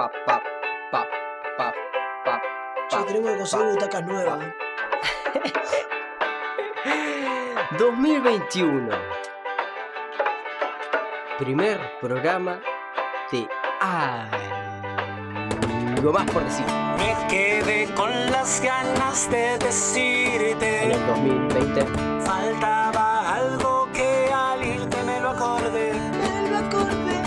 pa, pa, pa, pa, pa, Ya pa, tenemos que conseguir pa. butacas nuevas. ¿eh? 2021. Primer programa de algo más por decir. Me quedé con las ganas de En decirte. el 2020. Faltaba algo que al irte me lo acordé. Me lo acordé.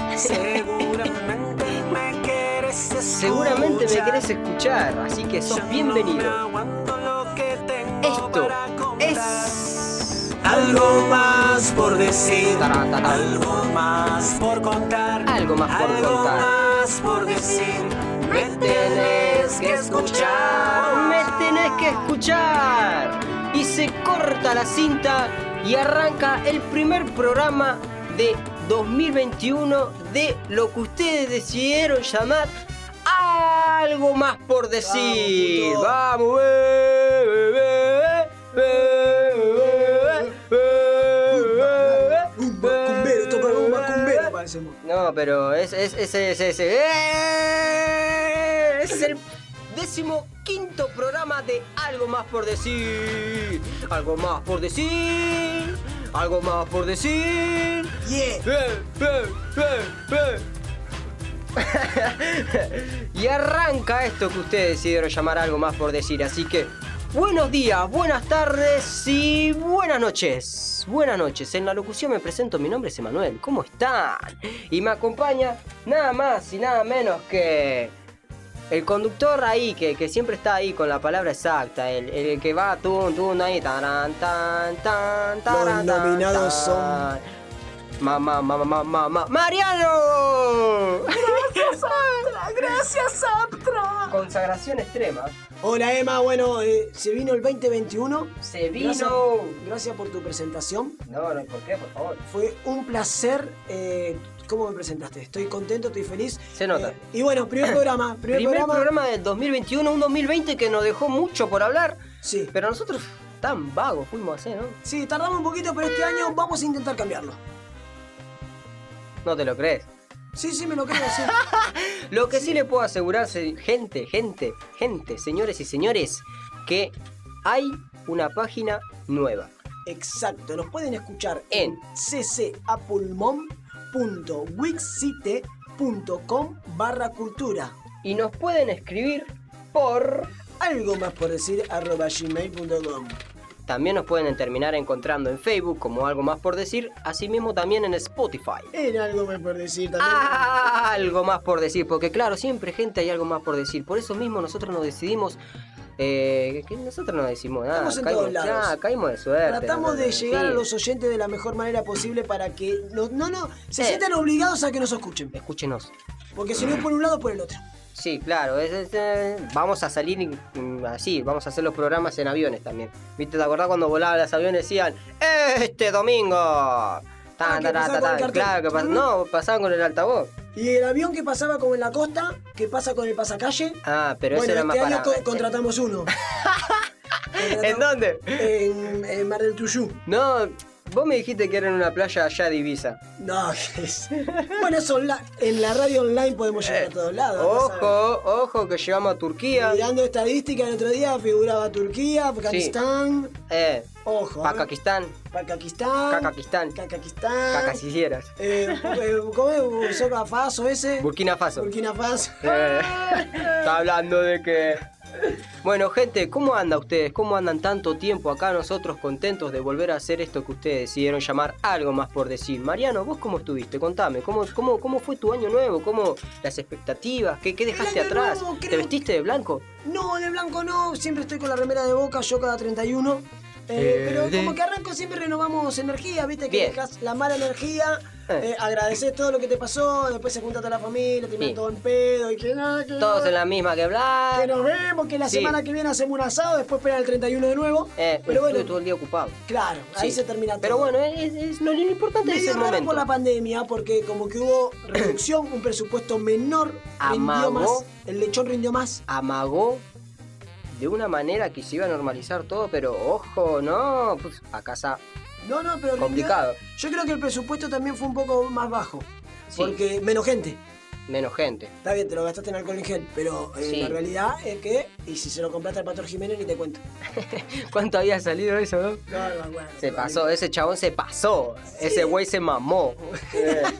Seguramente me querés escuchar, así que sos bienvenido. Esto es Algo más por decir. Algo más por contar. Algo más por Algo contar. más por decir. Me tienes que escuchar. Me tenés que escuchar. Y se corta la cinta y arranca el primer programa de 2021 de lo que ustedes decidieron llamar algo más por decir. Vamos, eh, eh, eh, eh, eh, Un macumbero, parecemos. No, pero es, es, ese, ese, ese. ¡Eh! Es el décimo quinto programa de Algo Más por Decir. Algo más por decir. Algo más por decir. Yeah. Y arranca esto que ustedes decidieron llamar algo más por decir. Así que, buenos días, buenas tardes y buenas noches. Buenas noches. En la locución me presento, mi nombre es Emanuel. ¿Cómo están? Y me acompaña nada más y nada menos que el conductor ahí, que, que siempre está ahí con la palabra exacta. El, el que va tun, tun ahí. Taran, tan, tan, taran, tan, nominados son- tan. Ma, ma, ma, ma, ma, ma, ¡Mariano! Gracias, Aptra. Consagración extrema. Hola, Emma. Bueno, eh, se vino el 2021. Se vino. Gracias, gracias por tu presentación. No, no, ¿por qué? Por favor. Fue un placer. eh, ¿Cómo me presentaste? Estoy contento, estoy feliz. Se nota. Eh, y bueno, primer programa. Primer, Primer programa. programa del 2021, un 2020 que nos dejó mucho por hablar, Sí. pero nosotros tan vagos fuimos a hacer, ¿no? Sí, tardamos un poquito, pero este año vamos a intentar cambiarlo. No te lo crees. Sí, sí, me lo creo, sí. Lo que sí, le puedo asegurar, se- gente, gente, gente, señores y señores, que hay una página nueva. Exacto, nos pueden escuchar En. ccapulmon.wixsite.com barra cultura. Y nos pueden escribir por... Algo más por decir arroba gmail.com. También nos pueden terminar encontrando en Facebook como algo más por decir, asimismo también en Spotify. En algo más por decir también. Ah, algo más por decir, porque claro, siempre gente hay algo más por decir. Por eso mismo nosotros nos decidimos... Eh, que nosotros no decimos nada. Estamos en caímos, todos lados. ya, caímos de suerte. Tratamos de llegar a los oyentes de la mejor manera posible para que no, no, no se Eh. sientan obligados a que nos escuchen. Escúchenos. Porque si no es por un lado, por el otro. Sí, claro, es- es, eh, vamos a salir mm, así, vamos a hacer los programas en aviones también. ¿Viste? ¿Te acordás cuando volaban los aviones decían este domingo? Tan, tan, tan. Claro, que pas- no, pasaban con el altavoz. Y el avión que pasaba como en la costa, que pasa con el pasacalle. Ah, pero bueno, eso era este más año para. co- contratamos uno. ¿En dónde? En, en Mar del Tuyú. No, vos me dijiste que era en una playa allá de Ibiza. No, ¿qué es? Bueno, eso onla- en la radio online podemos llegar a todos lados. Eh, Ojo, ojo, que llegamos a Turquía. Mirando estadísticas el otro día figuraba Turquía, Afganistán. Eh, Ojo. Pacaquistán, Pakistán. Cacaquistán, Cacaquistán. Cacasilleras, Eh, eh, ¿Cómo es? Soca Faso ese. Burkina Faso. Burkina Faso. Eh, está hablando de que. Bueno, gente, ¿cómo anda ustedes? ¿Cómo andan tanto tiempo acá nosotros contentos de volver a hacer esto que ustedes decidieron llamar algo más por decir? Mariano, ¿vos cómo estuviste? Contame, ¿cómo, cómo, cómo fue tu año nuevo? ¿Cómo las expectativas? ¿Qué, qué dejaste atrás? nuevo, ¿Te vestiste de blanco? No, de blanco no. Siempre estoy con la remera de boca, yo cada 31. Eh, Eh, pero de- como que arranco siempre renovamos energía, viste que dejas la mala energía, Eh. eh, agradeces todo lo que te pasó, después se junta toda la familia, Sí. todo en pedo y que nada, que Todos en la misma que que bla. nos vemos, que la Sí. semana que viene hacemos un asado, después esperan el 31 de nuevo. Eh, pero bueno, estuve todo el día ocupado. claro, ahí Sí. se termina todo. Pero bueno, es, es- lo, importante es Medio el raro momento. por la pandemia, porque como que hubo reducción, un presupuesto menor, rindió Amagó. más, el lechón rindió más. amagó de una manera que se iba a normalizar todo, pero ojo, no, pues a casa No, no, pero complicado. Yo creo que el presupuesto también fue un poco más bajo. Sí. Porque menos gente. Menos gente. Está bien, te lo gastaste en alcohol en gel, pero eh, Sí. la realidad es que, y si se lo compraste al Pastor Jiménez, ni te cuento. ¿Cuánto había salido eso, no? No, no, bueno, Se no, pasó, ese chabón se pasó. Ese güey se mamó.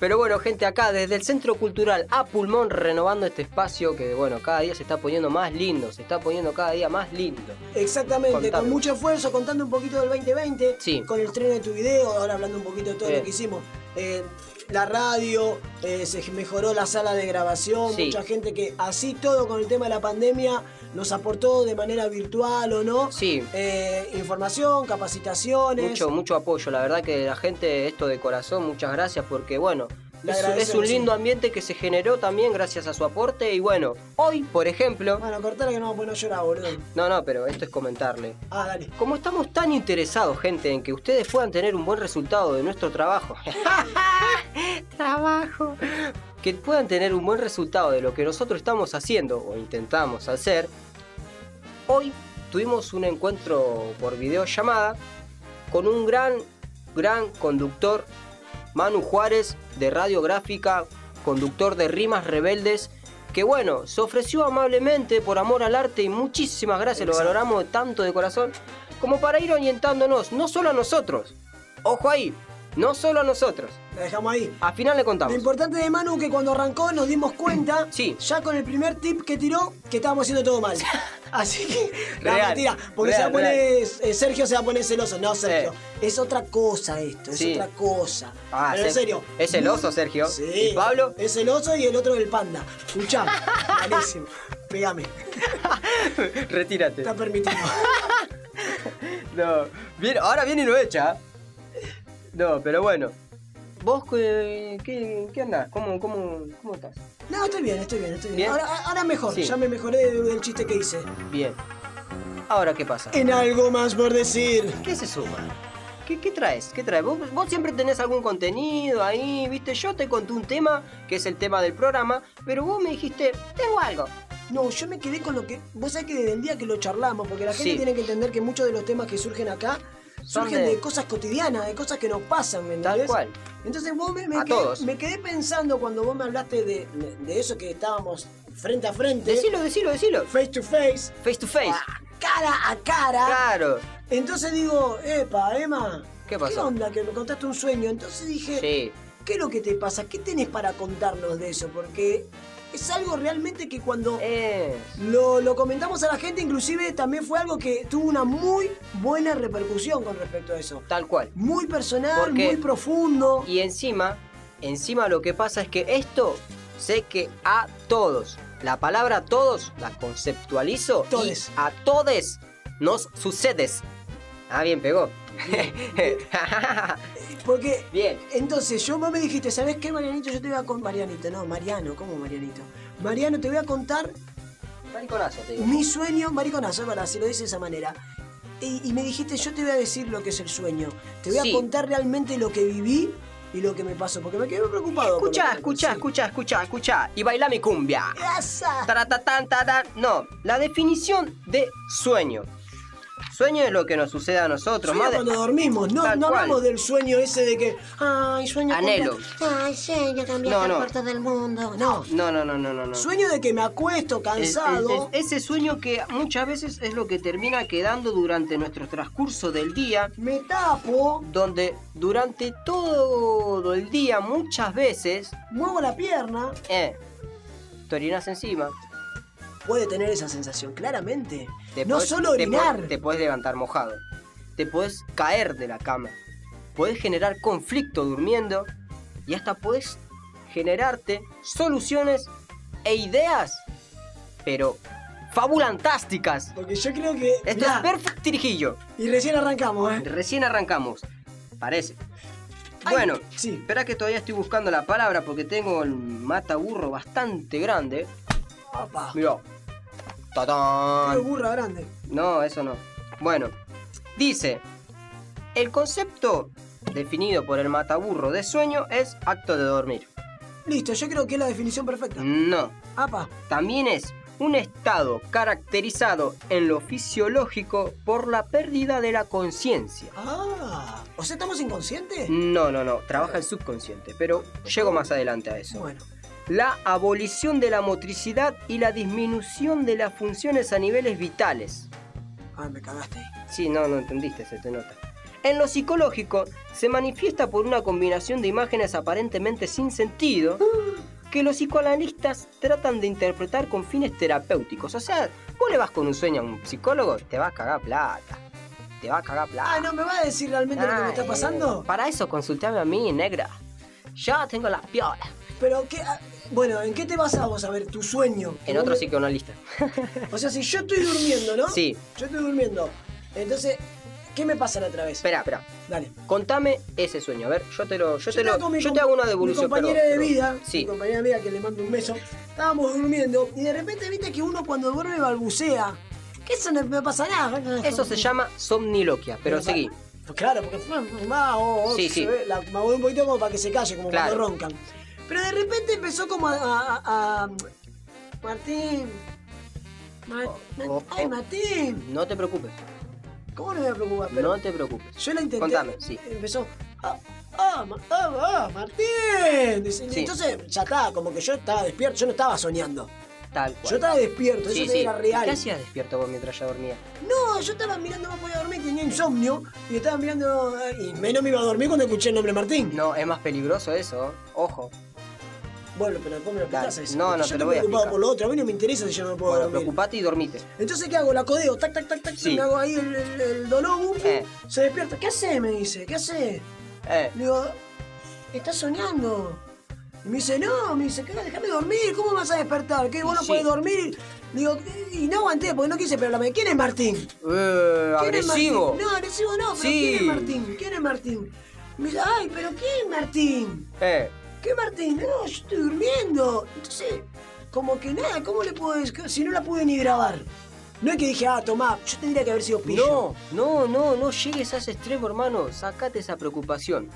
Pero bueno, gente, acá desde el Centro Cultural A Pulmón renovando este espacio que, bueno, cada día se está poniendo más lindo, se está poniendo cada día más lindo. Exactamente, Contame. con mucho esfuerzo, contando un poquito del 2020, Sí. con el estreno de tu video, ahora hablando un poquito de todo Eh. lo que hicimos. Eh, la radio, eh, se mejoró la sala de grabación, Sí. mucha gente que así todo con el tema de la pandemia nos aportó de manera virtual o no. Sí. Eh, información, capacitaciones. Mucho, mucho apoyo, la verdad que la gente, esto de corazón, muchas gracias porque bueno, es, es un lindo ambiente que se generó también gracias a su aporte y bueno, hoy, por ejemplo, Bueno, cortale que no vamos a poner a llorar, boludo. no, no, pero esto es comentarle. Ah, dale. Como estamos tan interesados, gente, en que ustedes puedan tener un buen resultado de nuestro trabajo. trabajo. Que puedan tener un buen resultado de lo que nosotros estamos haciendo o intentamos hacer. Hoy tuvimos un encuentro por videollamada con un gran, gran conductor, Manu Juárez, de Radiográfica, conductor de Rimas Rebeldes, que bueno, se ofreció amablemente por amor al arte y muchísimas gracias, lo valoramos tanto de corazón, como para ir orientándonos, no solo a nosotros, ojo ahí, no solo a nosotros, La dejamos ahí. al final le Lo contamos. importante de Manu que cuando arrancó nos dimos cuenta, Sí. ya con el primer tip que tiró, que estábamos haciendo todo mal. Así que, la Real, mentira, porque real, se va a poner, eh, Sergio se va a poner celoso. No, Sergio, es otra cosa esto, es Sí. otra cosa. Ah, Pero en se- serio. es celoso, Sergio. Sí. ¿Y Pablo? Es el oso y el otro el panda. Escuchá, malísimo. Pegame, Retírate. está permitido. No, bien, ahora viene y lo echa. No, pero bueno. ¿Vos qué, qué, qué andás? ¿Cómo, cómo, ¿Cómo estás? No, estoy bien, estoy bien, estoy bien. ¿Bien? Ahora, ahora mejor, Sí. ya me mejoré del chiste que hice. Bien. Ahora, ¿qué pasa? En algo más por decir. ¿Qué se suma? ¿Qué, qué traes? ¿Qué traes? ¿Vos, vos siempre tenés algún contenido ahí, viste. Yo te conté un tema, que es el tema del programa, pero vos me dijiste, tengo algo. No, yo me quedé con lo que. Vos sabés que desde el día que lo charlamos, porque la gente Sí. tiene que entender que muchos de los temas que surgen acá surgen de- de... cosas cotidianas, de cosas que nos pasan, ¿me Tal cual. Entonces vos me, me A quedé, todos. me quedé pensando cuando vos me hablaste de, de eso que estábamos frente a frente, Decilo, decilo, decilo. face to face, Face to face. ah, cara a cara. Claro. Entonces digo, epa, Emma, ¿Qué pasó? onda? Que me contaste un sueño. Entonces dije, Sí. ¿qué es lo que te pasa? ¿Qué tenés para contarnos de eso? Porque es algo realmente que cuando lo, lo comentamos a la gente, inclusive también fue algo que tuvo una muy buena repercusión con respecto a eso. tal cual. Muy personal, Porque- muy profundo. Y encima, encima lo que pasa es que esto sé que a todos, la palabra todos la conceptualizo Todes. y a todes nos sucedes. Ah, bien, pegó. Porque bien. entonces yo vos me dijiste, ¿sabes qué, Marianito? Yo te voy a contar. Marianito, no, Mariano, ¿cómo Marianito? Mariano, te voy a contar Mariconazo, te digo. mi sueño, mariconazo, verdad, si lo dices de esa manera. Y, y me dijiste, yo te voy a decir lo que es el sueño. Te voy a contar realmente lo que viví y lo que me pasó, porque me quedé preocupado. Escucha, escucha, sí. escucha, escucha, escucha. Y baila mi cumbia. Esa. No, la definición de sueño. Sueño es lo que nos sucede a nosotros. Sueño de- cuando dormimos, no, no hablamos del sueño ese de que, ay, sueño Anhelo. Ay, sueño viajar No, no. por todo el mundo. No. No, no, no, no, no. no. Sueño de que me acuesto Es- cansado. es- es- ese sueño que muchas veces es lo que termina quedando durante nuestro transcurso del día, Me tapo, donde durante todo el día muchas veces, muevo la pierna. eh, te orinas encima. Puede tener esa sensación, claramente. Te no podés- solo te orinar. podés- Te puedes levantar mojado. Te puedes caer de la cama. Puedes generar conflicto durmiendo. Y hasta puedes generarte soluciones e ideas. Pero fabulantásticas. Porque yo creo que. Esto mirá, es perfecto tirijillo. y recién arrancamos, ¿eh? Recién arrancamos. Parece. Ay, Bueno, sí. espera que todavía estoy buscando la palabra porque tengo el mataburro bastante grande. Mirá. ¡Tatán! burra grande. No, eso no. Bueno, dice, el concepto definido por el mataburro de sueño es acto de dormir. Listo, yo creo que es la definición perfecta. No, Apa. también es un estado caracterizado en lo fisiológico por la pérdida de la conciencia. Ah. O sea, ¿estamos inconscientes? No, no, no, trabaja el subconsciente, pero llego más adelante a eso. Bueno. La abolición de la motricidad y la disminución de las funciones a niveles vitales. Ah, me cagaste. Sí, no, no entendiste, se te nota. En lo psicológico, se manifiesta por una combinación de imágenes aparentemente sin sentido que los psicoanalistas tratan de interpretar con fines terapéuticos. O sea, vos le vas con un sueño a un psicólogo, te va a cagar plata. Te va a cagar plata. Ah, ¿no me va a decir realmente lo que me está Ah, pasando? para eso consultame a mí, negra. Ya tengo la piola. Pero, ¿qué? Bueno, ¿en qué te basas vos a ver tu sueño? En otro psicoanalista. O sea, si yo estoy durmiendo, ¿no? Sí. Yo estoy durmiendo. Entonces, ¿qué me pasa la otra vez? Espera, espera. Dale. Contame ese sueño. A ver, yo te lo. Yo, te, lo, mi yo te hago una Mi devolución. compañera perdón, de perdón. vida, Sí. mi compañera de vida que le mando un beso, estábamos durmiendo y de repente viste que uno cuando duerme balbucea. Que eso no me pasa nada. Eso se llama somniloquia, pero Pero seguí. Pues claro, porque va, oh, oh, Sí, se sí. ve, la me moví un poquito como para que se calle, como Claro. cuando roncan. Pero de repente empezó como a. a- Martín. Ma- Ma- Oh, oh, ay, oh. Martín. No te preocupes. ¿Cómo no me voy a preocupar? Pero No te preocupes. yo la intenté. Contame, sí. Empezó. Ah, ah, ah, ah, Martín. Dice, y Sí. Entonces ya estaba, como que yo estaba despierto, yo no estaba soñando. Tal cual. Yo estaba despierto, Sí, eso sí. era real. ¿Qué hacías despierto vos mientras yo dormía? No, yo estaba mirando, no podía dormir, tenía insomnio y estaba mirando. eh, Y menos me iba a dormir cuando escuché el nombre Martín. No, es más peligroso eso. Ojo. Bueno, pero después me lo explicás eso. No, no, Porque te yo lo voy a preocupado por lo otro, a mí no me interesa si yo no puedo Bueno, dormir. preocupate y dormite. Entonces, ¿qué hago? La codeo, tac, tac, tac, tac, Sí. me hago ahí el, el, el Eh. se despierta. ¿Qué hace? Me dice, ¿qué hace? Eh. Le digo, estás soñando. Y me dice, no, me dice, "¿Qué? déjame dormir, ¿cómo vas a despertar? ¿Qué? ¿Vos no Sí. podés dormir? Digo, y no aguanté porque no quise pegarme. ¿Quién es Martín? Eh, ¿Quién es agresivo. Martín? No, agresivo no, pero Sí. ¿quién es Martín? ¿Quién es Martín? Me dice, ay, pero ¿quién es Martín? Eh. ¿Qué Martín? No, yo estoy durmiendo. Entonces, como que nada, ¿cómo le puedo decir? Si no la pude ni grabar. No es que dije, ah, tomá, yo tendría que haber sido pillo. No, no, no, no llegues a ese extremo, hermano. Sacate esa preocupación.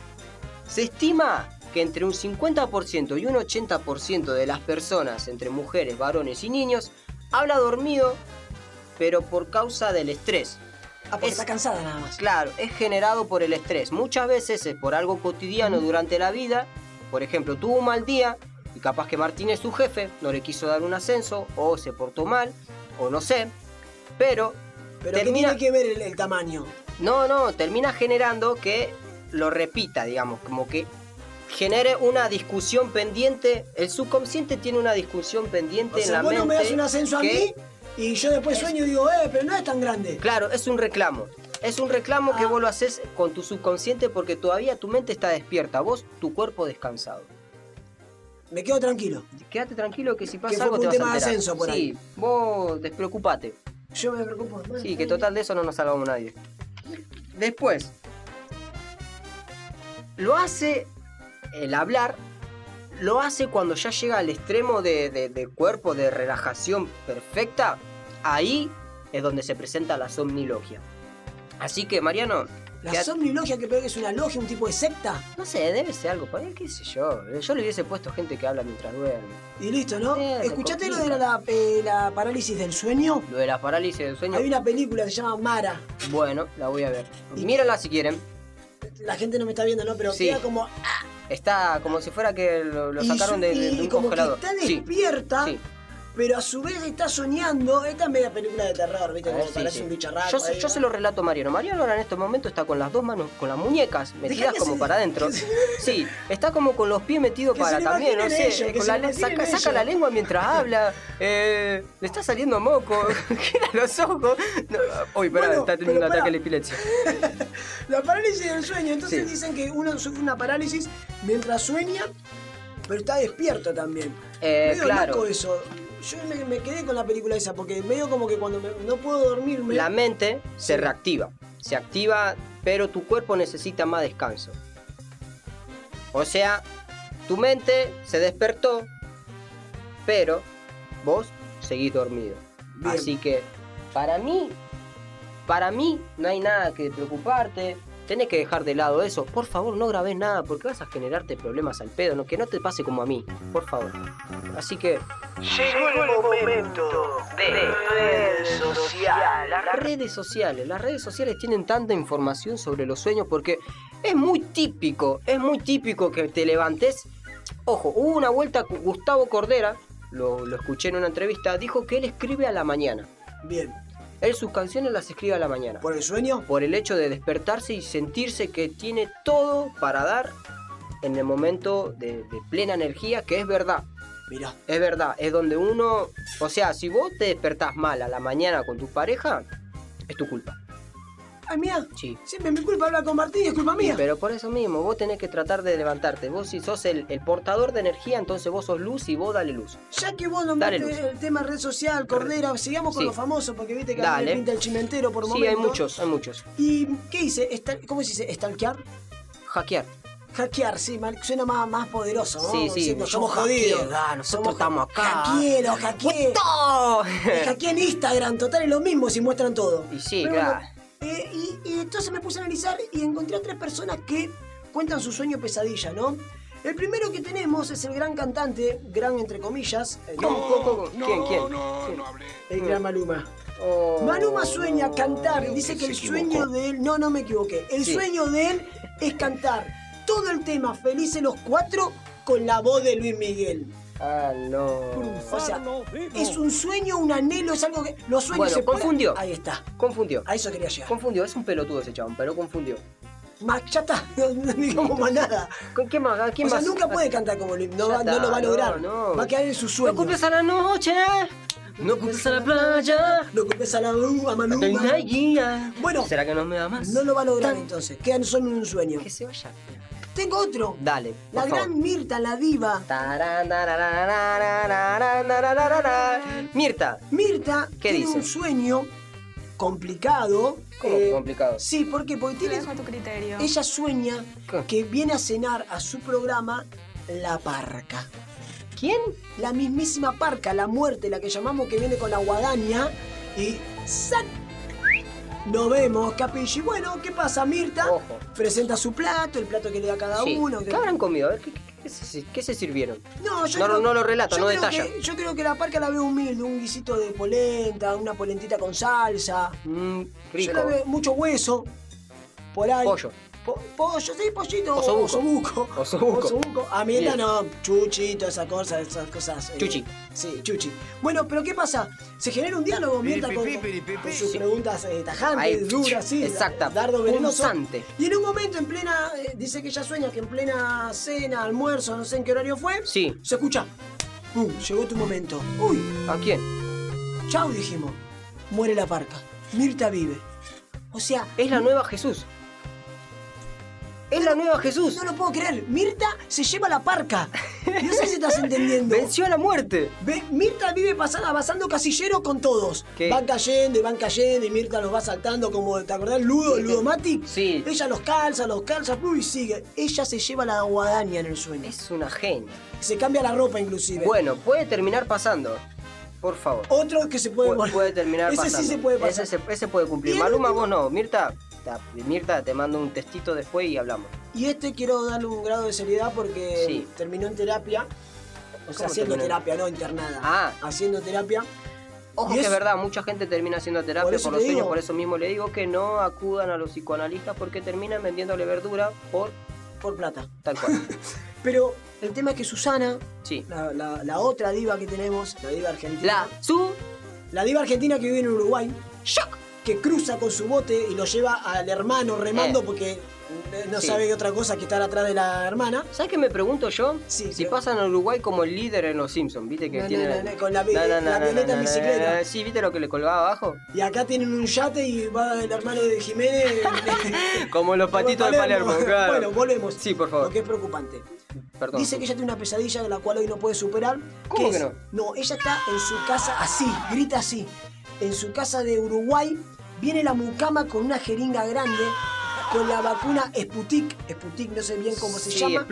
Se estima que entre un 50% y un 80% de las personas, entre mujeres, varones y niños, habla dormido, pero por causa del estrés. Ah, porque Es- está cansada nada más. Claro, es generado por el estrés. Muchas veces es por algo cotidiano durante la vida. Por ejemplo, tuvo un mal día y capaz que Martín es su jefe, no le quiso dar un ascenso, o se portó mal, o no sé. Pero Pero termina- ¿qué tiene que ver el, el tamaño? no, no, termina generando que lo repita, digamos, como que genere una discusión pendiente. El subconsciente tiene una discusión pendiente O en la vos mente. no me das un ascenso a mí y yo después sueño y digo, eh, pero no es tan grande. Claro, es un reclamo. Es un reclamo que Ah. vos lo haces con tu subconsciente porque todavía tu mente está despierta, vos tu cuerpo descansado. Me quedo tranquilo. Quédate tranquilo que si pasa Que algo te vas a tema de enterar. ascenso por sí, ahí. vos despreocupate. Yo me preocupo. Bueno, Sí, que total de eso no nos salvamos nadie. Después, lo hace el hablar, lo hace cuando ya llega al extremo de, de- de cuerpo, de relajación perfecta. Ahí es donde se presenta la somnilogia. Así que, Mariano, La quédate- somnilogia que es una logia, un tipo de secta. no sé, debe ser algo qué sé yo. Yo le hubiese puesto gente que habla mientras duerme. Y listo, ¿no? Eh, ¿Escuchaste lo de la, eh, la parálisis del sueño? Lo de la parálisis del sueño, Hay una película que se llama Mara. bueno, la voy a ver. Y- Mírenla si quieren. La gente no me está viendo, ¿no? Pero Sí. queda como. Está como si fuera que lo, lo y sacaron su- de, de- y un como congelador. que está Sí, despierta, sí. Pero a su vez está soñando. Esta es media película de terror, ¿viste? Como sí, parece sí. un bicharraco. Yo, se- ahí, yo ¿no? se lo relato a Mariano. Mariano ahora en este momento está con las dos manos, con las muñecas metidas como se- para adentro. se- Sí, está como con los pies metidos para también, no sé. ellos, con la saca, saca la lengua mientras habla. eh, le está saliendo moco. Gira los ojos. No, uy, pará, Bueno, está teniendo un ataque de epilepsia. La parálisis del sueño. Entonces Sí. dicen que uno sufre una parálisis mientras sueña, pero está despierto también. Eh, medio claro. loco eso. Yo me, me quedé con la película esa, porque medio como que cuando me- no puedo dormirme. La mente se reactiva. Se activa, pero tu cuerpo necesita más descanso. O sea, tu mente se despertó, pero vos seguís dormido. Bien. Así que, para mí, para mí no hay nada que preocuparte. Tenés que dejar de lado eso. Por favor, no grabes nada porque vas a generarte problemas al pedo. No, que no te pase como a mí. Por favor. Así que. Llegó el momento de redes sociales. Las redes sociales. Las redes sociales tienen tanta información sobre los sueños porque es muy típico. Es muy típico que te levantes. Ojo, hubo una vuelta. Gustavo Cordera, lo, lo escuché en una entrevista, dijo que él escribe a la mañana. Bien. Él sus canciones las escribe a la mañana. ¿Por el sueño? Por el hecho de despertarse y sentirse que tiene todo para dar en el momento de, plena energía, que es verdad. Mira. Es verdad, es donde uno... O sea, si vos te despertás mal a la mañana con tu pareja, es tu culpa. Ay, mira, sí. siempre mi culpa hablar con Martín, es culpa mía. Pero por eso mismo, vos tenés que tratar de levantarte. Vos si sos el, portador de energía, entonces vos sos luz y vos dale luz. Ya que vos nombraste el tema red social, Cordera, sigamos con los famosos, porque viste que a pinta el chimentero por momentos. Sí, hay muchos, hay muchos. ¿Y qué dice? ¿Cómo se dice? ¿Estalquear? Hackear. Hackear, sí, suena más, más poderoso, ¿no? Sí, sí, somos jodidos. Ah, nosotros somos estamos acá. Hackeelo, hackeé. Hackeé en Instagram, total es lo mismo si muestran todo. Y sí, claro. Eh, y, y, entonces me puse a analizar y encontré a tres personas que cuentan su sueño pesadilla, ¿no? El primero que tenemos es el gran cantante, gran entre comillas. Eh, no, no, no, ¿Quién, quién? no, ¿Quién? no hablé. El gran Maluma. Oh, Maluma sueña cantar, dice que el sueño de él, no, no me equivoqué, el sí. sueño de él es cantar todo el tema Felices los Cuatro con la voz de Luis Miguel. O sea, es un sueño, un anhelo, es algo que. Los sueños se confundió. Ahí está. Confundió. A eso quería llegar. Confundió, es un pelotudo ese chabón, pero confundió. machata no, digamos más nada. ¿Con qué más? ¿Quién o sea, nunca ah, puede cantar como Luis, no, lo va a lograr. No, va a quedar en su sueño. No cumples a la noche. No cumples a la playa. No cumples a la uva, Manuma. Bueno. ¿Será que no me da más? No lo va a lograr entonces. Quedan solo en un sueño. Que se vaya. Tengo otro. Dale. La gran. Mirta, la diva. Mirta. Mirta ¿Qué tiene dice? un sueño complicado. ¿Cómo eh, complicado? Sí, ¿por qué? Porque tiene. Lo a tu criterio. Ella sueña que viene a cenar a su programa La Parca. ¿Quién? La mismísima Parca, la muerte, la que llamamos que viene con la guadaña y. ¡Sac! Nos vemos, Capilli. Bueno, ¿qué pasa? Mirta Ojo. presenta su plato, el plato que le da cada Sí. uno. que- ¿Qué habrán comido? A ver, ¿qué, qué- qué se, qué se sirvieron? No, yo No, creo- no lo relata, yo no creo detalla. que- yo creo que la parca la veo humilde, un guisito de polenta, una polentita con salsa. Mm, Yo rico. la veo mucho hueso. Por ahí. Pollo. Po- pollo, sí, pollito. Osobuco. Osobuco. Osobuco. Osobuco. A mi Bien. no, chuchi, todas esas cosas, esas cosas. eh, Chuchi. Sí, chuchi. Bueno, pero ¿qué pasa? Se genera un diálogo Mirta con, con sus Sí. preguntas eh, tajantes, Ahí, duras, sí. exacta, Dardo venenoso. Y en un momento, en plena. eh, dice que ella sueña que en plena cena, almuerzo, no sé en qué horario fue. Sí. Se escucha. ¡Pum! Llegó tu momento. ¡Uy! ¿A quién? Chau, dijimos. Muere la parca. Mirta vive. O sea, Es la nueva Jesús. Es la nueva Jesús. no lo puedo creer. Mirta se lleva la parca. No sé si estás entendiendo. Venció a la muerte. Ve- Mirta vive pasando, avanzando casillero con todos. ¿Qué? Van cayendo y van cayendo y Mirta los va saltando como, ¿te acordás? Ludo, el Ludomatic. Sí. Ella los calza, los calza, y sigue. Ella se lleva la guadaña en el sueño. Es una genia. Se cambia la ropa inclusive. Bueno, puede terminar pasando. Por favor. Otro que se puede Pu- puede terminar Ese pasando. sí se puede pasar. Ese, se- ese puede cumplir. Maluma, vos no. Mirta, ta- Mirta, te mando un testito después y hablamos. Y este quiero darle un grado de seriedad porque Sí. terminó en terapia. O sea, ¿Cómo haciendo terminó? terapia, no internada. Ah. Haciendo terapia. Ojo Y que es- verdad, mucha gente termina haciendo terapia Por los sueños, digo. por eso mismo le digo que no acudan a los psicoanalistas porque terminan vendiéndole verdura por Por plata. tal cual. Pero el tema es que Susana, Sí. la, la- la otra diva que tenemos, la diva argentina. La su La diva argentina que vive en Uruguay, que cruza con su bote y lo lleva al hermano remando Eh. porque eh, no Sí. sabe otra cosa que estar atrás de la hermana. ¿Sabes qué me pregunto yo? Sí, si pero- pasan a Uruguay como el líder en los Simpsons, ¿viste? Que No, no, tiene no, no, con la vi- la avioneta en bicicleta. Sí, ¿viste lo que le colgaba abajo? Y acá tienen un yate y va el hermano de Jiménez. Como los patitos de Palermo, claro. Bueno, volvemos. Sí, por favor. Lo que es preocupante. Perdón. Dice que ella tiene una pesadilla de la cual hoy no puede superar. ¿Cómo que es- no? No, ella está en su casa así, grita así. En su casa de Uruguay viene la mucama con una jeringa grande con la vacuna Sputnik, Sputnik no sé bien cómo se sí, llama,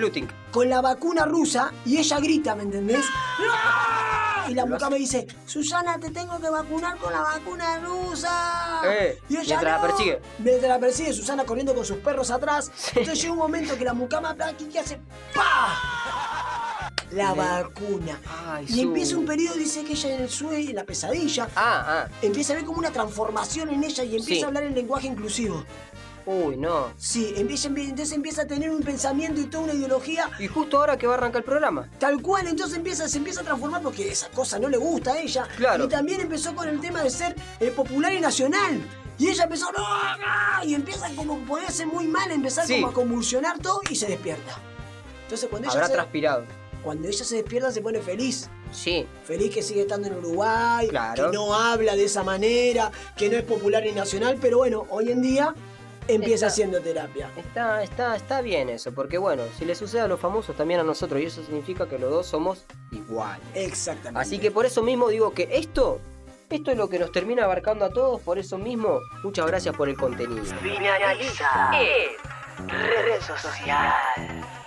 con la vacuna rusa y ella grita, ¿me entendés? ¡Ah! Y la mucama dice, Susana, te tengo que vacunar con la vacuna rusa. Eh, y ella mientras la persigue. Mientras la persigue, Susana corriendo con sus perros atrás. Entonces llega un momento que la mucama que hace ¡pa! La vacuna. Ay, y su- empieza un periodo, dice que ella en el sueño, en la pesadilla, Ah, ah. empieza a ver como una transformación en ella y empieza Sí. a hablar en lenguaje inclusivo. Uy, no. Sí, empieza, entonces empieza a tener un pensamiento y toda una ideología Y justo ahora que va a arrancar el programa. Tal cual, entonces empieza, se empieza a transformar porque esa cosa no le gusta a ella. Claro. Y también empezó con el tema de ser eh, popular y nacional. Y ella empezó, no, no", y empieza como a ponerse muy mal, empezar Sí. como a convulsionar todo y se despierta. Entonces cuando ella, Habrá se, transpirado. Cuando ella se despierta se pone feliz. Sí. Feliz que sigue estando en Uruguay, Claro. que no habla de esa manera, que no es popular y nacional, pero bueno, hoy en día empieza Está- haciendo terapia. Está, está, está bien eso, porque bueno, si le sucede a los famosos también a nosotros, y eso significa que los dos somos iguales. Exactamente. Así que por eso mismo digo que esto, esto es lo que nos termina abarcando a todos, por eso mismo, muchas gracias por el contenido. Finaliza en red social.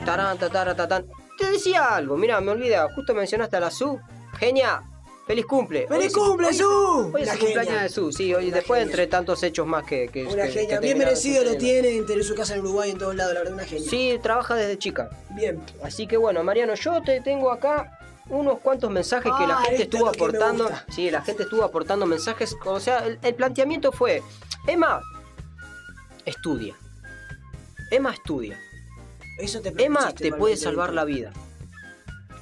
Tarán, tatara, tatán. Te decía algo, mira, me olvida, justo mencionaste a la Su. Genia, feliz cumple. ¡Feliz Hoy cumple, es- Su! Hoy es el cumpleaños de Su, sí, hoy después genia. entre tantos hechos más que... que Una que- genia, que bien merecido lo tiene en tener su casa en Uruguay en todos lados, la verdad, una genia. Sí, trabaja desde chica. Bien. Así que bueno, Mariano, yo te tengo acá unos cuantos mensajes que la Ah, gente esto estuvo aportando. Sí, la gente estuvo aportando mensajes. O sea, el, el planteamiento fue: Emma, estudia. Emma estudia. Eso te Emma te puede salvar la vida.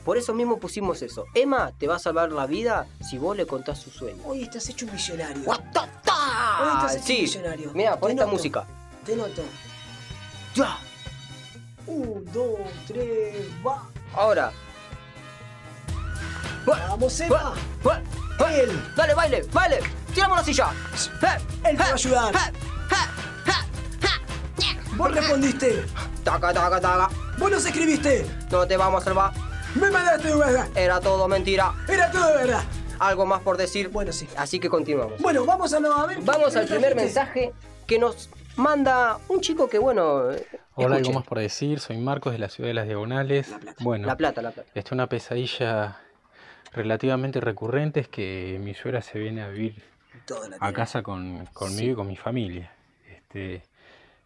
Por eso mismo pusimos eso. Emma te va a salvar la vida si vos le contás su sueño. Hoy estás hecho un millonario. What the Hoy estás hecho un Sí, millonario. mira, pon esta noto, música. Te noto. Ya. Un, dos, tres, va. Ahora. Va, Vamos, Emma. va, va. Él. Dale, baile, baile. Tiramos la silla. Eh, Él te va a eh, ayudar. Vos respondiste. Taca, taca, taca. Vos nos escribiste. No te vamos a salvar. Me mandaste de verdad. Era todo mentira. Era todo verdad. Algo más por decir. Bueno, sí. Así que continuamos. Bueno, vamos a, lo, a ver. qué- Vamos al primer mensaje que nos manda un chico que, bueno. Hola, escuche. algo más por decir. Soy Marcos de la ciudad de las Diagonales. Bueno, La plata, la plata. esta es una pesadilla relativamente recurrente es que mi suegra se viene a vivir la a casa con, conmigo y con mi familia. Este,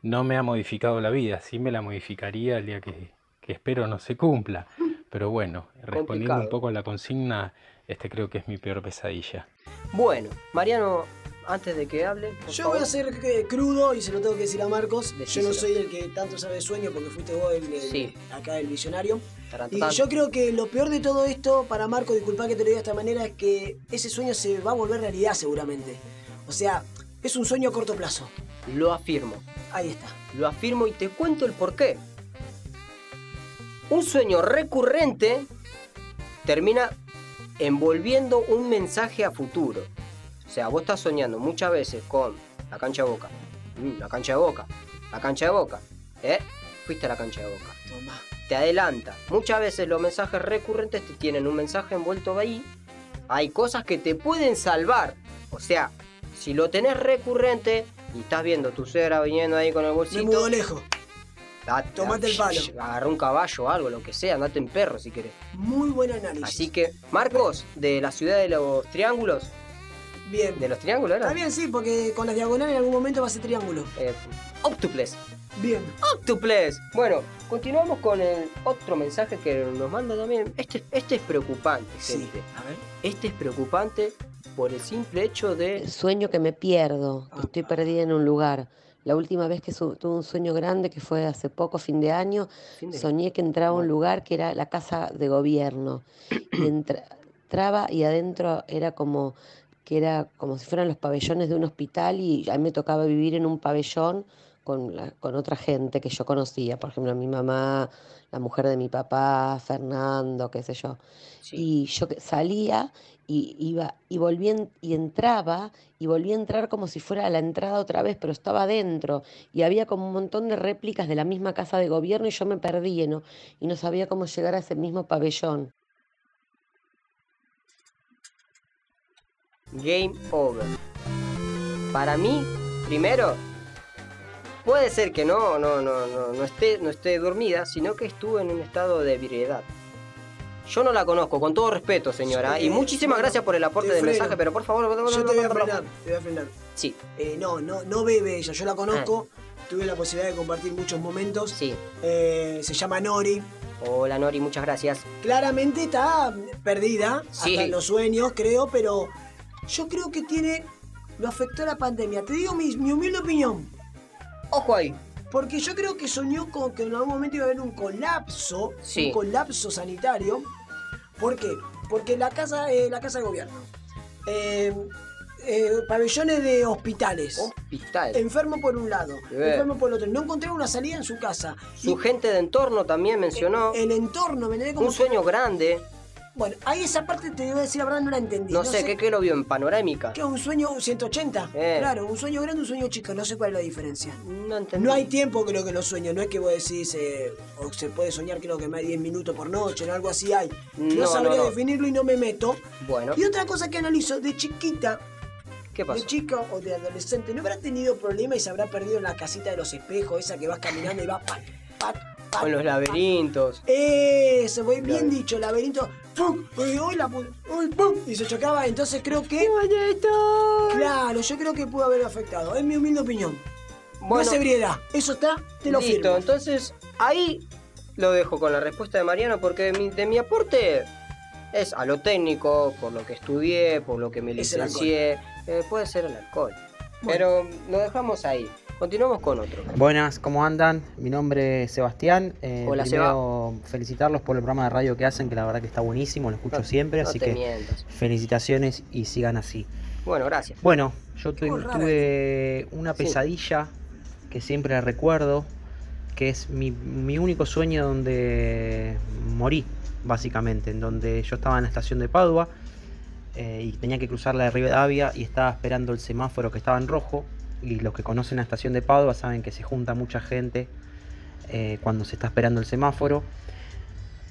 no me ha modificado la vida, sí me la modificaría el día que, que espero no se cumpla. Pero bueno, respondiendo Complicado. un poco a la consigna, este creo que es mi peor pesadilla. Bueno, Mariano, antes de que hable. Yo favor. voy a ser eh, crudo y se lo tengo que decir a Marcos. Yo no soy el que tanto sabe de sueño porque fuiste vos el, el- Sí. acá el visionario. Y yo creo que lo peor de todo esto, para Marco, disculpa que te lo diga de esta manera, es que ese sueño se va a volver realidad seguramente. O sea, es un sueño a corto plazo. Lo afirmo. Ahí está. Lo afirmo y te cuento el porqué. Un sueño recurrente termina envolviendo un mensaje a futuro. O sea, vos estás soñando muchas veces con la cancha de boca. Mm, la cancha de boca. La cancha de boca. ¿Eh? Fuiste a la cancha de boca. Toma. Te adelanta. Muchas veces los mensajes recurrentes te tienen un mensaje envuelto ahí. Hay cosas que te pueden salvar. O sea, si lo tenés recurrente y estás viendo tu suegra viniendo ahí con el Me bolsito. mudo lejos. Date- Tomate el palo. Agarra un caballo o algo, lo que sea, andate en perro si querés. Muy buen análisis. Así que, Marcos, de la ciudad de los triángulos. Bien. ¿De los triángulos Está era? bien, sí, porque con las diagonales en algún momento va a ser triángulo. Eh, octuples. Bien. Octuples. Bueno, continuamos con el otro mensaje que nos manda también. Este, este es preocupante, Sí. gente. A ver. Este es preocupante por el simple hecho de. Sueño que me pierdo, que estoy perdida en un lugar. La última vez que tuve un sueño grande, que fue hace poco, fin de año, Fin de- soñé que entraba a un lugar que era la casa de gobierno. Y entra- entraba y adentro era como que era como si fueran los pabellones de un hospital y a mí me tocaba vivir en un pabellón con, la- con otra gente que yo conocía, por ejemplo, mi mamá, la mujer de mi papá, Fernando, qué sé yo. Sí. Y yo salía y iba y volví en- y entraba y volví a entrar como si fuera a la entrada otra vez, pero estaba adentro y había como un montón de réplicas de la misma casa de gobierno y yo me perdí ¿no? y no sabía cómo llegar a ese mismo pabellón. Game over. Para mí, primero, puede ser que no, no, no, no, no esté, no esté dormida, sino que estuvo en un estado de ebriedad. Yo no la conozco, con todo respeto, señora. Sí, y muchísimas bueno, gracias por el aporte te del mensaje, pero por favor. Yo te voy a frenar, te voy a frenar. Sí, Eh, no, no, no bebe ella, yo la conozco. Tuve la posibilidad de compartir muchos momentos. sí. Eh, se llama Nori. Hola Nori, muchas gracias. Claramente está perdida, Sí. hasta en los sueños, creo, pero yo creo que tiene. Lo afectó la pandemia. Te digo mi, mi humilde opinión. Ojo ahí. Porque yo creo que soñó con que en algún momento iba a haber un colapso, Sí. un colapso sanitario. ¿Por qué? Porque la casa, eh, la casa de gobierno, eh, eh, pabellones de hospitales, Hospital. enfermo por un lado, enfermo por el otro, no encontraron una salida en su casa. Su Y gente de entorno también mencionó. el entorno, ¿me entendés? Como Un sueño grande. Bueno, ahí esa parte te debo decir, la verdad no la entendí. No sé, ¿qué, qué lo vio en panorámica? ¿Qué? ¿Un sueño 180? Eh. Claro, un sueño grande, un sueño chico, no sé cuál es la diferencia. No entendí. No hay tiempo creo que los sueños, no es que vos decís, eh, o se puede soñar creo que más de 10 minutos por noche, ¿no? algo así hay. No, No, sabría definirlo y no me meto. Bueno, Y otra cosa que analizo, de chiquita, ¿qué pasó? de chica o de adolescente, ¿no habrá tenido problemas y se habrá perdido en la casita de los espejos, esa que vas caminando y va pat, pat, pat, Con los laberintos. Eso, muy bien dicho, laberinto. ¡Pum! Uy, la uy, pum, y se chocaba, entonces creo que... Claro, yo creo que pudo haber afectado, es mi humilde opinión. no Bueno, ebriedad, eso está, te lo listo. firmo. Entonces, ahí lo dejo con la respuesta de Mariano porque de mi, de mi aporte es a lo técnico, por lo que estudié, por lo que me licencié. eh, puede ser el alcohol. Bueno. Pero lo dejamos ahí. Continuamos con otro. Buenas, ¿cómo andan? Mi nombre es Sebastián. Eh, Hola, primero, felicitarlos por el programa de radio que hacen, que la verdad que está buenísimo, lo escucho No- siempre, no así que mientas. felicitaciones y sigan así. Bueno, gracias. Bueno, yo tuve una Sí. pesadilla que siempre recuerdo, que es mi, mi único sueño donde morí, básicamente, en donde yo estaba en la estación de Padua eh, y tenía que cruzar la de Rivadavia y estaba esperando el semáforo que estaba en rojo. Y los que conocen la estación de Padua saben que se junta mucha gente eh, cuando se está esperando el semáforo.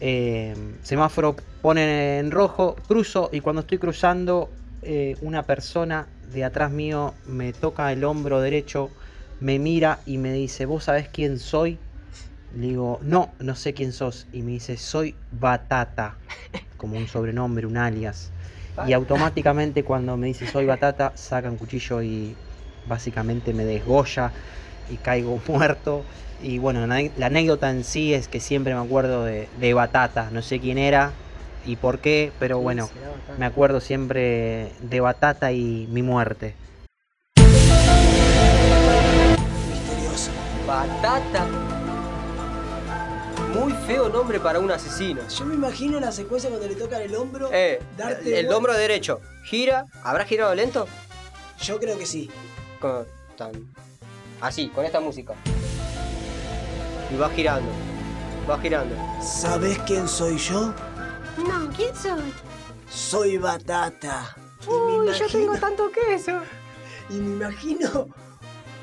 Eh, semáforo pone en rojo, cruzo y cuando estoy cruzando eh, una persona de atrás mío me toca el hombro derecho, me mira y me dice, ¿vos sabés quién soy? Le digo, no, no sé quién sos. Y me dice, soy Batata, como un sobrenombre, un alias. Y automáticamente cuando me dice soy Batata, saca un cuchillo y básicamente me desgolla y caigo muerto. Y bueno, la, anécdota en sí es que siempre me acuerdo de, de Batata. No sé quién era y por qué, pero bueno, me acuerdo siempre de Batata y mi muerte. Misterioso. Batata. Muy feo nombre para un asesino. Yo me imagino la secuencia cuando le tocan el hombro. Eh, darte el vuel- hombro derecho. Gira. ¿Habrá girado lento? Yo creo que sí. Con, tan- así, con esta música. Y va girando. Va girando. ¿Sabés quién soy yo? No, ¿quién soy? Soy Batata. Uy, yo tengo tanto queso. Y me imagino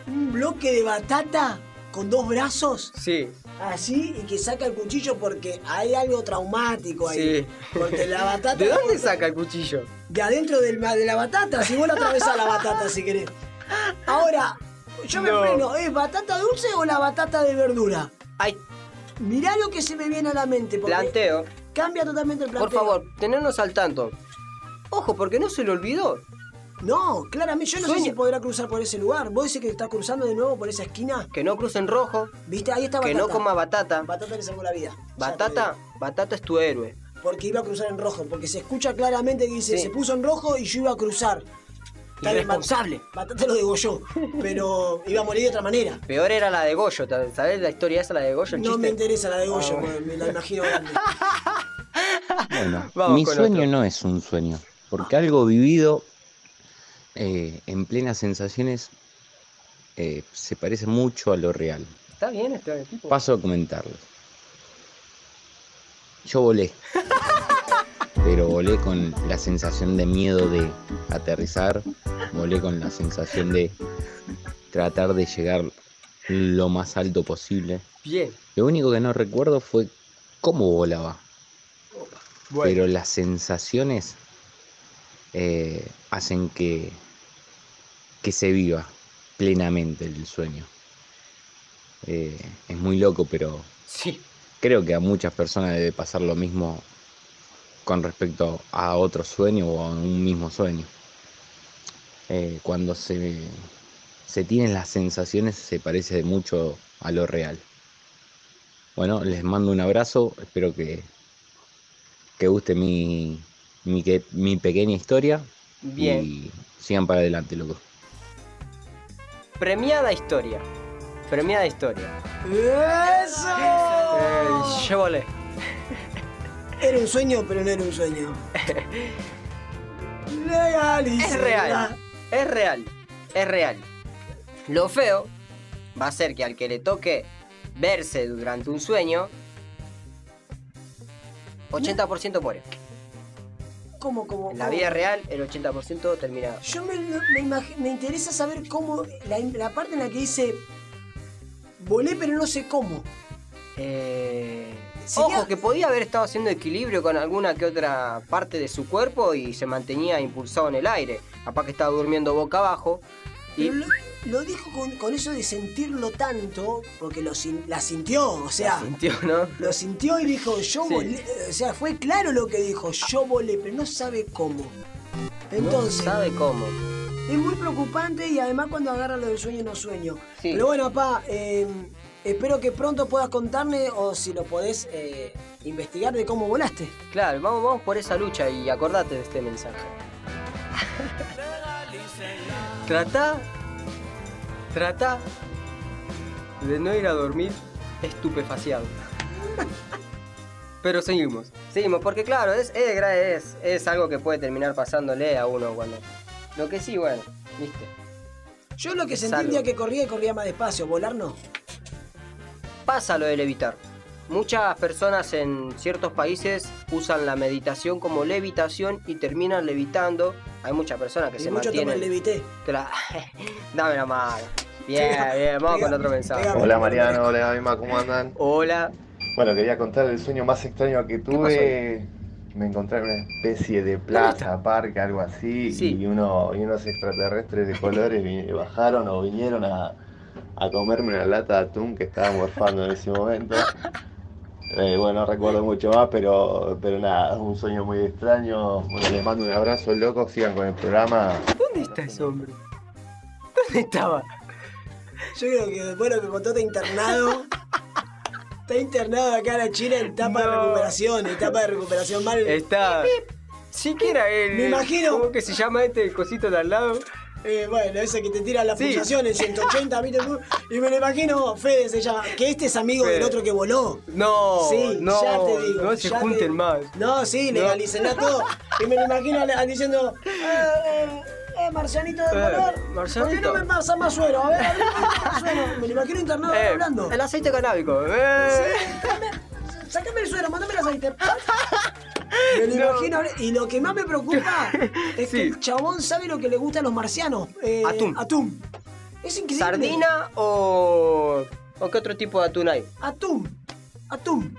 un bloque de batata con dos brazos, Sí, así, y que saca el cuchillo porque hay algo traumático ahí. sí. Porque la batata. ¿De dónde saca el cuchillo? De adentro del ma- de la batata, si vos la atravesás la batata si querés. Ahora, yo me No. freno, ¿es batata dulce o la batata de verdura? Ay, Mirá lo que se me viene a la mente, planteo. cambia totalmente el planteo. Por favor, tenernos al tanto. Ojo, porque no se lo olvidó. No, claramente, yo no sé si podrá cruzar por ese lugar. ¿Vos decís que está cruzando de nuevo por esa esquina? Que no cruce en rojo, ¿Viste? Ahí está que no coma batata. Batata le salvó la vida. Batata, batata es tu héroe. Porque iba a cruzar en rojo. Porque se escucha claramente que dice, Sí. se puso en rojo y yo iba a cruzar. Bat- Irresponsable. Batata lo degolló. Pero iba a morir de otra manera. Peor era la de Goyo, ¿sabes la historia esa, la de Goyo? El No me interesa la de Goyo, Ah, me la imagino grande. Bueno, Vamos mi sueño otro. no es un sueño, porque algo vivido eh, en plenas sensaciones eh, se parece mucho a lo real. ¿Está bien este tipo? Paso a comentarlo. Yo volé, pero volé con la sensación de miedo de aterrizar, volé con la sensación de tratar de llegar lo más alto posible. Bien. Lo único que no recuerdo fue cómo volaba. Bueno. pero las sensaciones eh, hacen que, que se viva plenamente el sueño. Eh, es muy loco, pero Sí. creo que a muchas personas debe pasar lo mismo con respecto a otro sueño o a un mismo sueño. Eh, cuando se, se tienen las sensaciones se parece mucho a lo real. Bueno, les mando un abrazo, espero que, que guste mi, mi, que- mi pequeña historia Bien. y sigan para adelante, loco. Premiada historia. Premiada historia. ¡Eso! Eh, yo volé. Era un sueño, pero no era un sueño. Legalicela. Es real. Es real. Es real. Lo feo va a ser que al que le toque verse durante un sueño, 80% muere. ¿Cómo, cómo? En la cómo? vida real, el 80% termina. Yo me, me, me interesa saber cómo. La, la parte en la que dice. Volé, pero no sé cómo. Eh, Sería- Ojo, que podía haber estado haciendo equilibrio con alguna que otra parte de su cuerpo y se mantenía impulsado en el aire. Capaz que estaba durmiendo boca abajo. Y Pero lo, lo dijo con, con eso de sentirlo tanto, porque lo la sintió, o sea. sintió, ¿no? Lo sintió y dijo, yo Sí. volé. O sea, fue claro lo que dijo, yo volé, pero no sabe cómo. Entonces, no sabe cómo. es muy preocupante y además cuando agarra lo del sueño no sueño. Sí. Pero bueno, papá, eh, espero que pronto puedas contarme o si lo podés eh, investigar de cómo volaste. Claro, vamos, vamos por esa lucha y acordate de este mensaje. trata, trata de no ir a dormir estupefaciado. Pero seguimos, seguimos, porque claro, es, es, es, es algo que puede terminar pasándole a uno cuando... Lo que sí, bueno, viste. Yo lo que sentí Salvo. el día que corría y corría más despacio, volar no. Pasa lo de levitar. Muchas personas en ciertos países usan la meditación como levitación y terminan levitando. Hay muchas personas que Y se mucho mantienen. levité. Cla- Dame la mano. Bien, Pega, bien, vamos pega, con otro mensaje. pega. Hola Mariano, hola Emma, ¿cómo andan? Hola. Bueno, quería contar el sueño más extraño que tuve. Me encontré en una especie de plaza, parque, algo así, Sí. y, uno, y unos extraterrestres de colores bajaron o vinieron a, a comerme una lata de atún que estaba morfando en ese momento. Eh, bueno, no recuerdo mucho más, pero, pero nada, un sueño muy extraño. Bueno, les mando un abrazo, loco, sigan con el programa. ¿Dónde está ese hombre? ¿Dónde estaba? Yo creo que después de lo que contó está internado. Está internado acá en la China en etapa de recuperación, etapa de recuperación mal. Está. Siquiera él. Me imagino. ¿Cómo que se llama este cosito de al lado? Eh, bueno, ese que te tira las Sí. pulsaciones, 180, ¿viste? Y me lo imagino, Fede se llama, que este es amigo Fede. del otro que voló. No, Sí, no, ya te digo. no se ya te- junten más. No, sí, No. legalicen todo. Y me lo imagino a- a- diciendo, eh, eh, eh, Marcianito de Eh, color, ¿por qué Marcianito. no me pasa más suero? A ver, a ver, más suero. Me lo imagino internado Eh, hablando. el aceite canábico. eh. Sácame el suero, mándame el aceite. Me lo No. imagino, y lo que más me preocupa es Sí. que el chabón sabe lo que le gusta a los marcianos. eh, Atún. Atún. Es increíble. ¿Sardina o. o qué otro tipo de atún hay? Atún. Atún.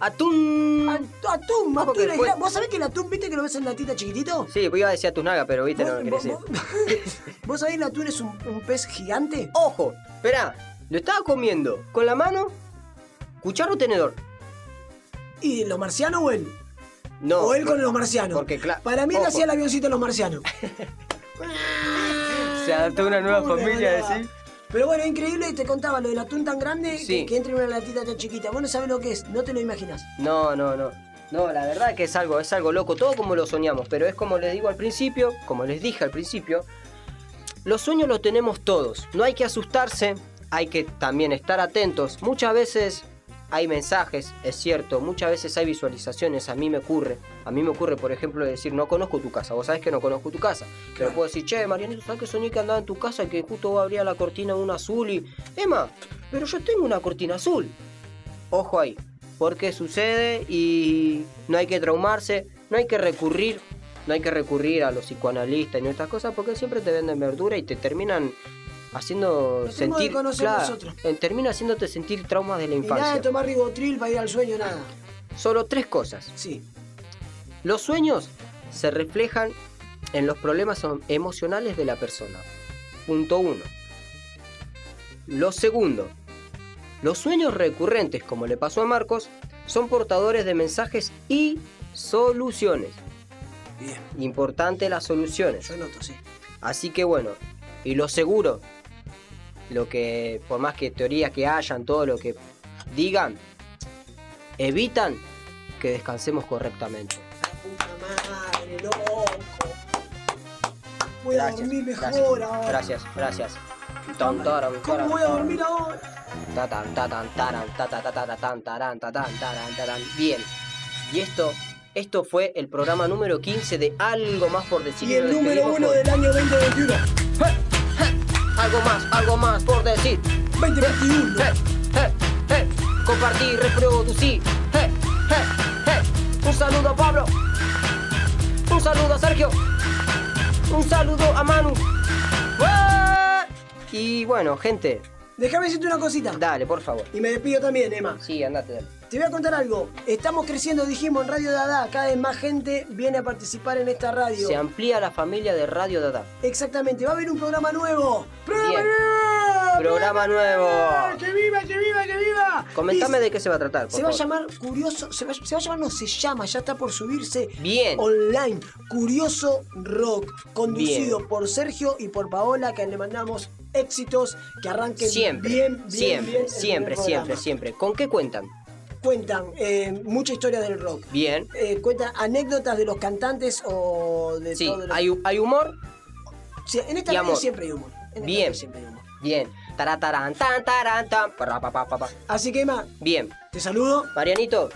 Atún. At- Atún, atún. es después- ¿Vos sabés que el atún, viste que lo ves en latita chiquitito? Sí, pues iba a decir atunaga, pero viste, no lo ¿Vos, querés vos- decir. vos- ¿Vos sabés que el atún es un, un pez gigante? Ojo, esperá, lo estaba comiendo con la mano, cuchara o tenedor. ¿Y los marcianos o él? No. o él con los marcianos. Porque, claro. Para mí él hacía el avioncito de los marcianos. Se adaptó a una nueva familia, decís. Pero bueno, increíble, te contaba lo del atún tan grande Sí. que, que entra en una latita tan chiquita. Vos no sabés lo que es, no te lo imaginas. No, no, no. No, la verdad que es algo, es algo loco, todo como lo soñamos, pero es como les digo al principio, como les dije al principio, los sueños los tenemos todos, no hay que asustarse, hay que también estar atentos. Muchas veces hay mensajes, es cierto, muchas veces hay visualizaciones, a mí me ocurre, a mí me ocurre, por ejemplo, decir, no conozco tu casa, vos sabés que no conozco tu casa, pero puedo decir, che, Marianito, ¿sabes que soñé que andaba en tu casa y que justo vos abría la cortina un azul y... Emma, pero yo tengo una cortina azul. Ojo ahí, porque sucede y no hay que traumarse, no hay que recurrir, no hay que recurrir a los psicoanalistas y estas cosas porque siempre te venden verdura y te terminan haciendo sentir, nosotros. eh, termina haciéndote sentir traumas de la Y nada de infancia. tomar ribotril para ir al sueño, nada. Solo tres cosas. Sí. Los sueños se reflejan en los problemas em- emocionales de la persona. Punto uno. Lo segundo, los sueños recurrentes, como le pasó a Marcos, son portadores de mensajes y soluciones. Bien. Importante las soluciones. Yo noto, sí. Así que bueno, y lo seguro, lo que, por más que teorías que hayan, todo lo que digan, evitan que descansemos correctamente. Puta madre, loco. Voy a Gracias, dormir mejor gracias, ahora. gracias, gracias. Taran, ¿Cómo taran, voy a dormir ahora? taran, taran, taran, taran. Bien. Y esto, esto fue el programa número 15 de Algo Más por Decir. Y el número despedimos uno con- del año 2021. Algo más, algo más por decir. 2021. Eh, eh, eh. Compartir, reproducir. Un saludo a Pablo. Un saludo a Sergio. Un saludo a Manu. Y bueno, gente, Déjame decirte una cosita. dale, por favor. Y me despido también, Emma. Sí, andate, dale. Te voy a contar algo. Estamos creciendo, dijimos, en Radio Dada. Cada vez más gente viene a participar en esta radio. Se amplía la familia de Radio Dada. Exactamente. Va a haber un programa nuevo. ¡Programa Bien. nuevo! Programa nuevo. ¡Que viva, que viva, que viva! Comentame Y de qué se va a tratar, por Se va a llamar Curioso, se va, se va a llamar, no se llama, ya está por subirse Bien. online. Curioso Rock, conducido Bien. por Sergio y por Paola, que le mandamos éxitos, que arranquen Siempre, bien, bien, siempre, bien siempre, siempre, siempre. ¿Con qué cuentan? Cuentan eh, mucha historia del rock. Bien. Eh, cuentan anécdotas de los cantantes o de Sí, todo lo- hay, hay humor. Sí, en esta radio siempre hay humor. En Bien. siempre hay humor. Bien. Taratarán, tan, tarán, tan, parra, pa, pa, pa, pa. Así que, Emma, Bien. te saludo. Marianito,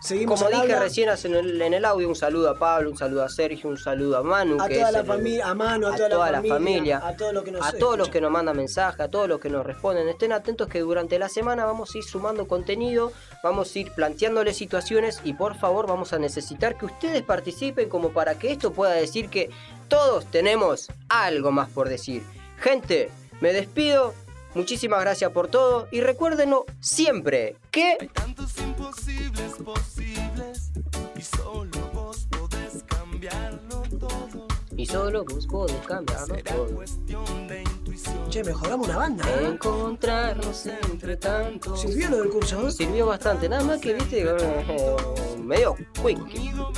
Seguimos como dije recién en el, en el audio, un saludo a Pablo, un saludo a Sergio, un saludo a Manu, A que toda es la el- familia, a Manu, a, a toda, toda la, familia, familia, a todos los que nos a todos los que nos mandan mensajes, a todos los que nos responden. Estén atentos que durante la semana vamos a ir sumando contenido, vamos a ir planteándoles situaciones y por favor vamos a necesitar que ustedes participen como para que esto pueda decir que todos tenemos algo más por decir. Gente, me despido. Muchísimas gracias por todo y recuérdenlo siempre que Tantos imposibles posibles y solo vos podés cambiarlo todo. y solo vos podés cambiarlo Será todo. cuestión de intuición. Che, mejoramos una banda, ¿eh? Encontrarnos entre tantos. Sirvió lo del curso, ¿eh? Sirvió bastante, nada más que viste eh, medio quickie. Medio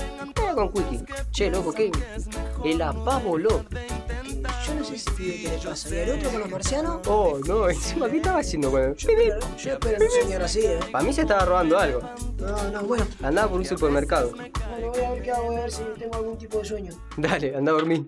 con quickie. Che, loco, ¿qué? El apábolo. Yo no sé si pibe qué le pasa. ¿Y el otro con los marcianos? Oh, no, encima, ¿qué estaba haciendo con Yo espero, yo espero un señor así, ¿eh? Para mí se estaba robando algo. No, no, bueno. Andaba por un supermercado. Bueno, voy a ver qué hago, voy a ver si tengo algún tipo de sueño. Dale, anda a dormir.